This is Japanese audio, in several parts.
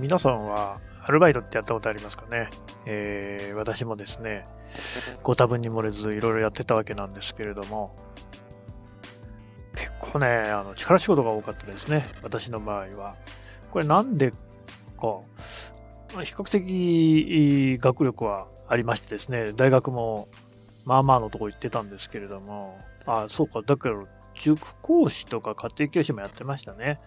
皆さんはアルバイトってやったことありますかね、えー、私もですね、ご多分に漏れずいろいろやってたわけなんですけれども、結構ね、あの力仕事が多かったですね、私の場合は。これなんでか、比較的学力はありましてですね、大学もまあまあのとこ行ってたんですけれども、あ、そうか、だけど塾講師とか家庭教師もやってましたね。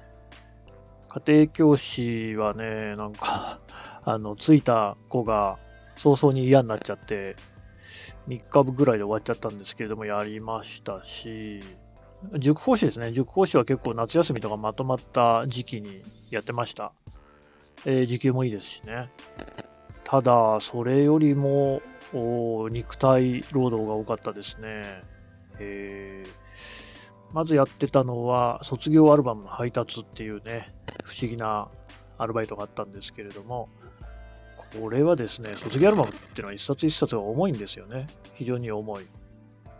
家庭教師はね、なんか、あの、着いた子が早々に嫌になっちゃって、3日ぐらいで終わっちゃったんですけれども、やりましたし、塾講師ですね。塾講師は結構夏休みとかまとまった時期にやってました。えー、時給もいいですしね。ただ、それよりも、肉体労働が多かったですね。えーまずやってたのは、卒業アルバムの配達っていうね、不思議なアルバイトがあったんですけれども、これはですね、卒業アルバムっていうのは一冊一冊が重いんですよね。非常に重い。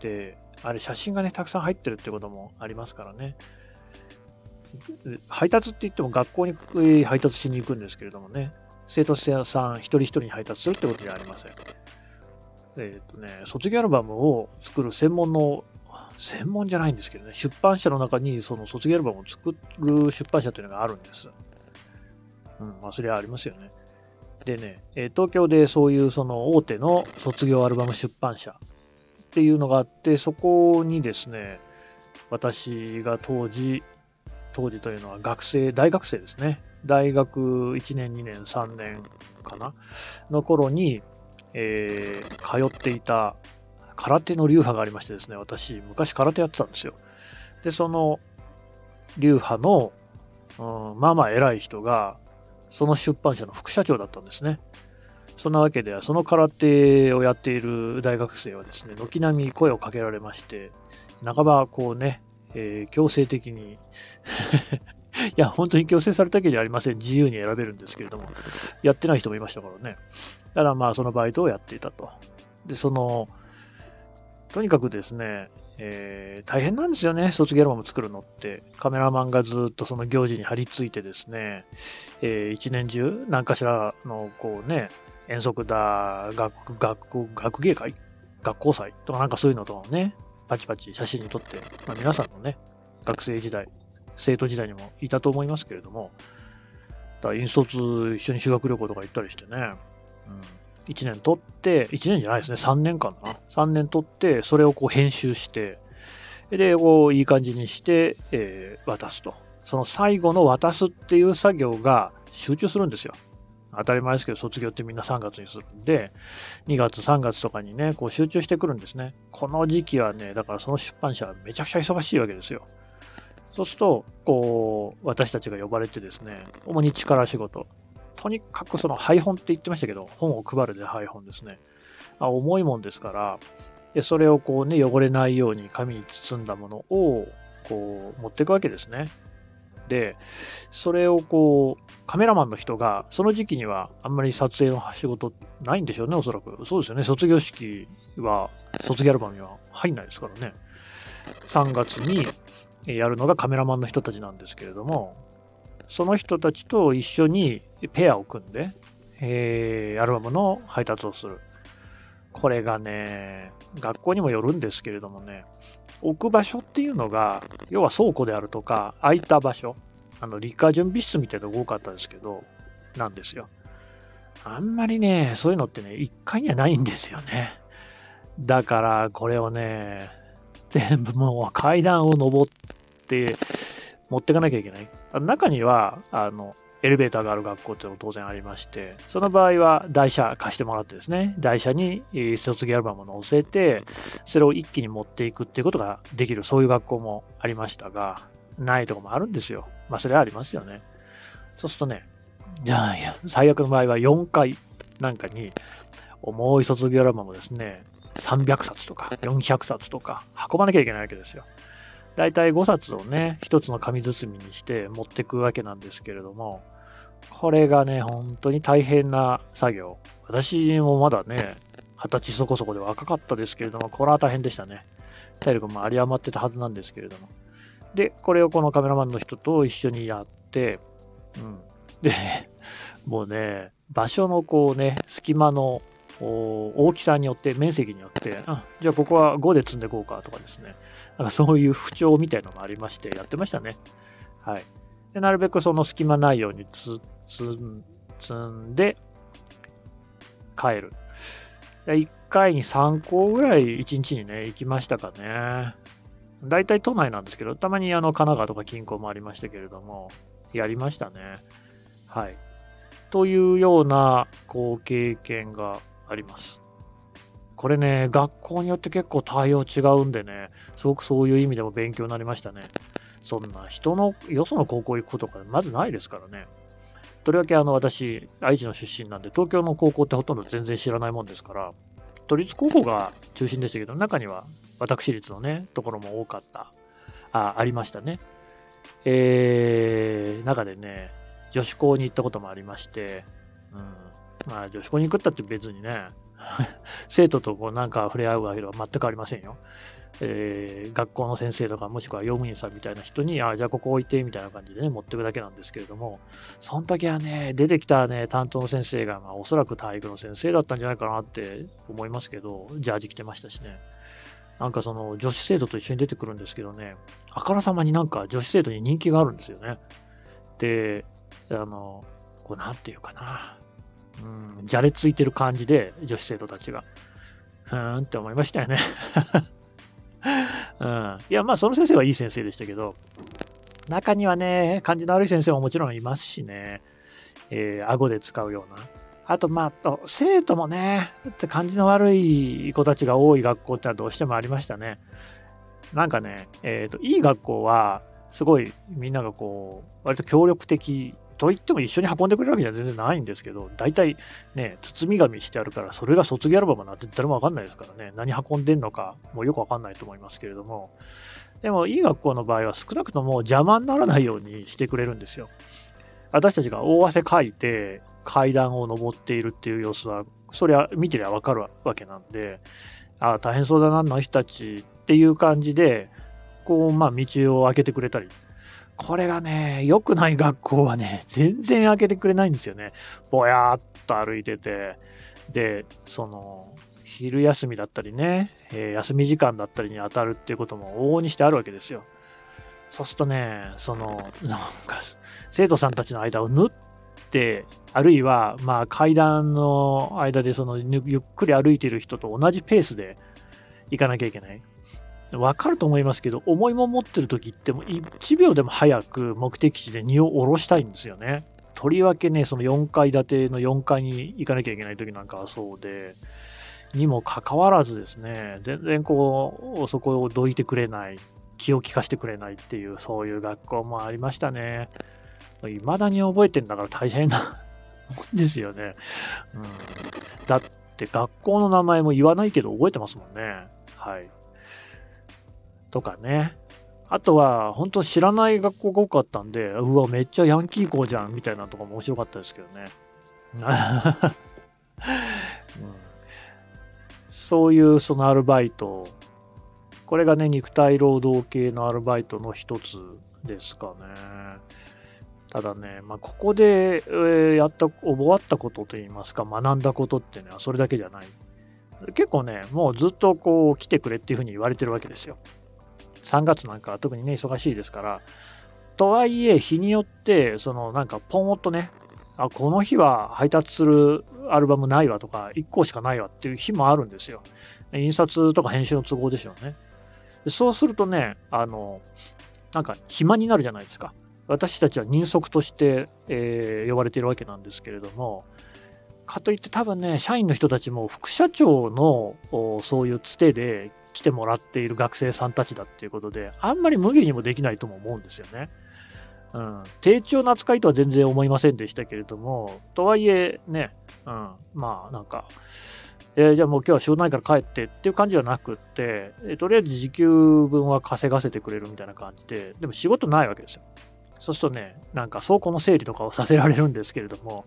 で、あれ写真がね、たくさん入ってるってこともありますからね。配達って言っても学校に配達しに行くんですけれどもね、生徒さん一人一人に配達するってことじゃありません。えっ、ー、とね、卒業アルバムを作る専門の専門じゃないんですけどね、出版社の中にその卒業アルバムを作る出版社というのがあるんです。うん、まあ、それはありますよね。でね、え東京でそういうその大手の卒業アルバム出版社っていうのがあって、そこにですね、私が当時、当時というのは学生、大学生ですね。大学1年、2年、3年かなの頃に、えー、通っていた空手の流派がありましてですね、私、昔空手やってたんですよ。で、その流派の、うん、まあまあ偉い人が、その出版社の副社長だったんですね。そんなわけで、その空手をやっている大学生はですね、軒並み声をかけられまして、半ばこうね、えー、強制的に いや、本当に強制されたわけじゃありません。自由に選べるんですけれども、やってない人もいましたからね。だからまあ、そのバイトをやっていたと。で、その、とにかくですね、えー、大変なんですよね、卒業アルバム作るのって。カメラマンがずっとその行事に張り付いてですね、えー、一年中、何かしらのこうね、遠足だ、学学学芸会学校祭とかなんかそういうのとかね、パチパチ写真に撮って、まあ、皆さんのね、学生時代、生徒時代にもいたと思いますけれども、だから引率一緒に修学旅行とか行ったりしてね、うん1年取って、1年じゃないですね、3年間かな。3年取って、それをこう編集して、で、こういい感じにして、えー、渡すと。その最後の渡すっていう作業が集中するんですよ。当たり前ですけど、卒業ってみんな3月にするんで、2月、3月とかにね、こう集中してくるんですね。この時期はね、だからその出版社はめちゃくちゃ忙しいわけですよ。そうすると、こう、私たちが呼ばれてですね、主に力仕事、とにかくその配本って言ってましたけど、本を配るで配本ですね。あ重いもんですから、でそれをこうね、汚れないように紙に包んだものをこう持っていくわけですね。で、それをこう、カメラマンの人が、その時期にはあんまり撮影の仕事ないんでしょうね、おそらく。そうですよね、卒業式は、卒業アルバムには入んないですからね。3月にやるのがカメラマンの人たちなんですけれども、その人たちと一緒にペアを組んで、えー、アルバムの配達をする。これがね、学校にもよるんですけれどもね、置く場所っていうのが、要は倉庫であるとか、空いた場所、あの、理科準備室みたいなのが多かったですけど、なんですよ。あんまりね、そういうのってね、1階にはないんですよね。だから、これをね、全部もう階段を登って、持ってかなきゃいけない。中には、あの、エレベーターがある学校っていうのも当然ありまして、その場合は台車貸してもらってですね、台車に卒業アルバムを載せて、それを一気に持っていくっていうことができる、そういう学校もありましたが、ないとこもあるんですよ。まあ、それはありますよね。そうするとね、じゃあ、最悪の場合は4回なんかに、重い卒業アルバムをですね、300冊とか400冊とか運ばなきゃいけないわけですよ。大体5冊をね、1つの紙包みにして持ってくわけなんですけれども、これがね、本当に大変な作業。私もまだね、二十歳そこそこで若かったですけれども、これは大変でしたね。体力も有り余ってたはずなんですけれども。で、これをこのカメラマンの人と一緒にやって、うん。で、もうね、場所のこうね、隙間の大きさによって、面積によって、あじゃあここは5で積んでいこうかとかですね、なんかそういう不調みたいなのがありまして、やってましたね。はい。でなるべくその隙間ないように積んで帰る。1回に3個ぐらい1日にね、行きましたかね。大体都内なんですけど、たまにあの神奈川とか近郊もありましたけれども、やりましたね。はい。というような、こう、経験があります。これね、学校によって結構対応違うんでね、すごくそういう意味でも勉強になりましたね。そんな人の、よその高校行くことかまずないですからね。とりわけあの私、愛知の出身なんで、東京の高校ってほとんど全然知らないもんですから、都立高校が中心でしたけど、中には私立のね、ところも多かった、あありましたね。えー、中でね、女子校に行ったこともありまして、うん、まあ女子校に行くったって別にね、生徒とこうなんか触れ合うわけでは全くありませんよ。えー、学校の先生とかもしくは用務員さんみたいな人に、ああじゃあここ置いてみたいな感じでね、持っていくだけなんですけれども、その時はね、出てきたね、担当の先生が、まあ、おそらく体育の先生だったんじゃないかなって思いますけど、ジャージ着てましたしね。なんかその女子生徒と一緒に出てくるんですけどね、あからさまになんか女子生徒に人気があるんですよね。で、あの、こうなんていうかな、うん、じゃれついてる感じで、女子生徒たちが。ふーんって思いましたよね。うん。いや、まあ、その先生はいい先生でしたけど、中にはね、感じの悪い先生ももちろんいますしね、えー、顎で使うような。あと、まあ、生徒もね、って感じの悪い子たちが多い学校ってのはどうしてもありましたね。なんかね、えっ、ー、と、いい学校は、すごいみんながこう、割と協力的といっても一緒に運んでくれるわけじゃ全然ないんですけど、大体ね、包み紙してあるから、それが卒業アルバムなんて誰もわかんないですからね、何運んでんのか、もうよくわかんないと思いますけれども、でも、いい学校の場合は少なくとも邪魔にならないようにしてくれるんですよ。私たちが大汗かいて階段を登っているっていう様子は、そりゃ見てりゃわかるわけなんで、ああ、大変そうだな、あの人たちっていう感じで、こう、まあ、道を開けてくれたりこれがね、良くない学校はね、全然開けてくれないんですよね。ぼやーっと歩いてて、で、その、昼休みだったりね、えー、休み時間だったりに当たるっていうことも往々にしてあるわけですよ。そうするとね、その、なんか、生徒さんたちの間を縫って、あるいは、まあ、階段の間で、その、ゆっくり歩いてる人と同じペースで行かなきゃいけない。わかると思いますけど、重いも持ってる時っても1秒でも早く目的地で荷を下ろしたいんですよね。とりわけね、その4階建ての4階に行かなきゃいけない時なんかはそうで、にもかかわらずですね、全然こう、そこをどいてくれない、気を利かしてくれないっていう、そういう学校もありましたね。未だに覚えてんだから大変な もんですよね。うん。だって学校の名前も言わないけど覚えてますもんね。はい。とかね。あとは、本当知らない学校が多かったんで、うわ、めっちゃヤンキー校じゃん、みたいなとかも面白かったですけどね。うん、そういうそのアルバイト、これがね、肉体労働系のアルバイトの一つですかね。ただね、まあ、ここで、えー、やった、覚わったことといいますか、学んだことっていうのはそれだけじゃない。結構ね、もうずっとこう来てくれっていうふうに言われてるわけですよ。3月なんかは特にね、忙しいですから、とはいえ、日によって、そのなんかポンとね、あ、この日は配達するアルバムないわとか、1個しかないわっていう日もあるんですよ。印刷とか編集の都合でしょうね。そうするとね、あの、なんか暇になるじゃないですか。私たちは人足として、えー、呼ばれているわけなんですけれども、かといって多分ね、社員の人たちも副社長のそういうつてで来てもらっている学生さんたちだっていうことで、あんまり無限にもできないとも思うんですよね。うん、低調な扱いとは全然思いませんでしたけれども、とはいえね、うん、まあなんか、えー、じゃあもう今日は仕事ないから帰ってっていう感じじゃなくって、えー、とりあえず時給分は稼がせてくれるみたいな感じで、でも仕事ないわけですよ。そうするとね、なんか倉庫の整理とかをさせられるんですけれども、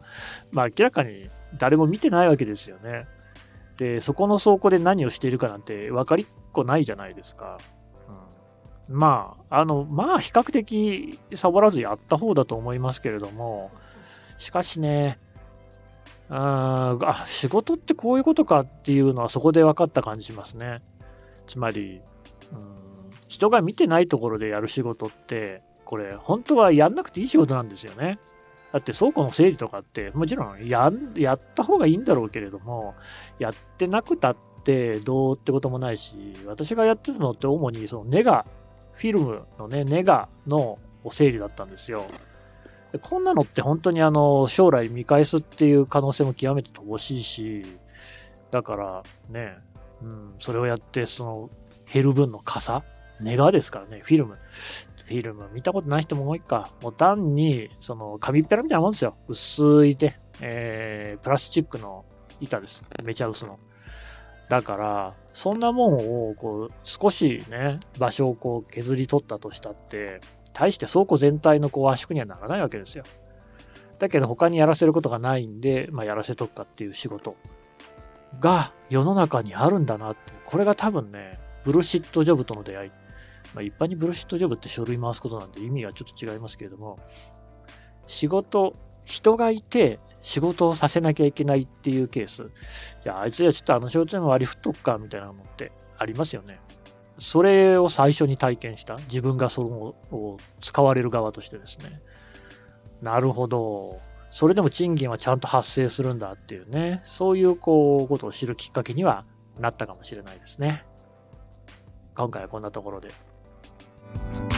まあ明らかに誰も見てないわけですよね。で、そこの倉庫で何をしているかなんて分かりっこないじゃないですか。うん、まあ、あの、まあ、比較的サボらずやった方だと思いますけれども、しかしね、ああ、仕事ってこういうことかっていうのはそこで分かった感じしますね。つまり、うん、人が見てないところでやる仕事って、これ、本当はやんなくていい仕事なんですよね。だって倉庫の整理とかって、もちろんややった方がいいんだろうけれども、やってなくたってどうってこともないし、私がやってたのって主にそのネガ、フィルムのね、ネガの整理だったんですよ。こんなのって本当にあの将来見返すっていう可能性も極めて乏しいし、だからね、うん、それをやって、その減る分の傘、ネガですからね、フィルム。フィルム見たことない人も多いか。もう単に、その紙っぺらみたいなもんですよ。薄いて、えー、プラスチックの板です。めちゃ薄の。だから、そんなもんを、こう、少しね、場所をこう削り取ったとしたって、大して倉庫全体のこう圧縮にはならないわけですよ。だけど他にやらせることがないんで、まあ、やらせとくかっていう仕事が世の中にあるんだなって、これが多分ね、ブルシットジョブとの出会い。まあ、一般にブルシットジョブって書類回すことなんで意味はちょっと違いますけれども、仕事、人がいて仕事をさせなきゃいけないっていうケース。じゃああいつはちょっとあの仕事でも割り振っとくかみたいなのってありますよね。それを最初に体験した。自分がそれを使われる側としてですね。なるほど。それでも賃金はちゃんと発生するんだっていうね。そういうこうことを知るきっかけにはなったかもしれないですね。今回はこんなところで。Thank you.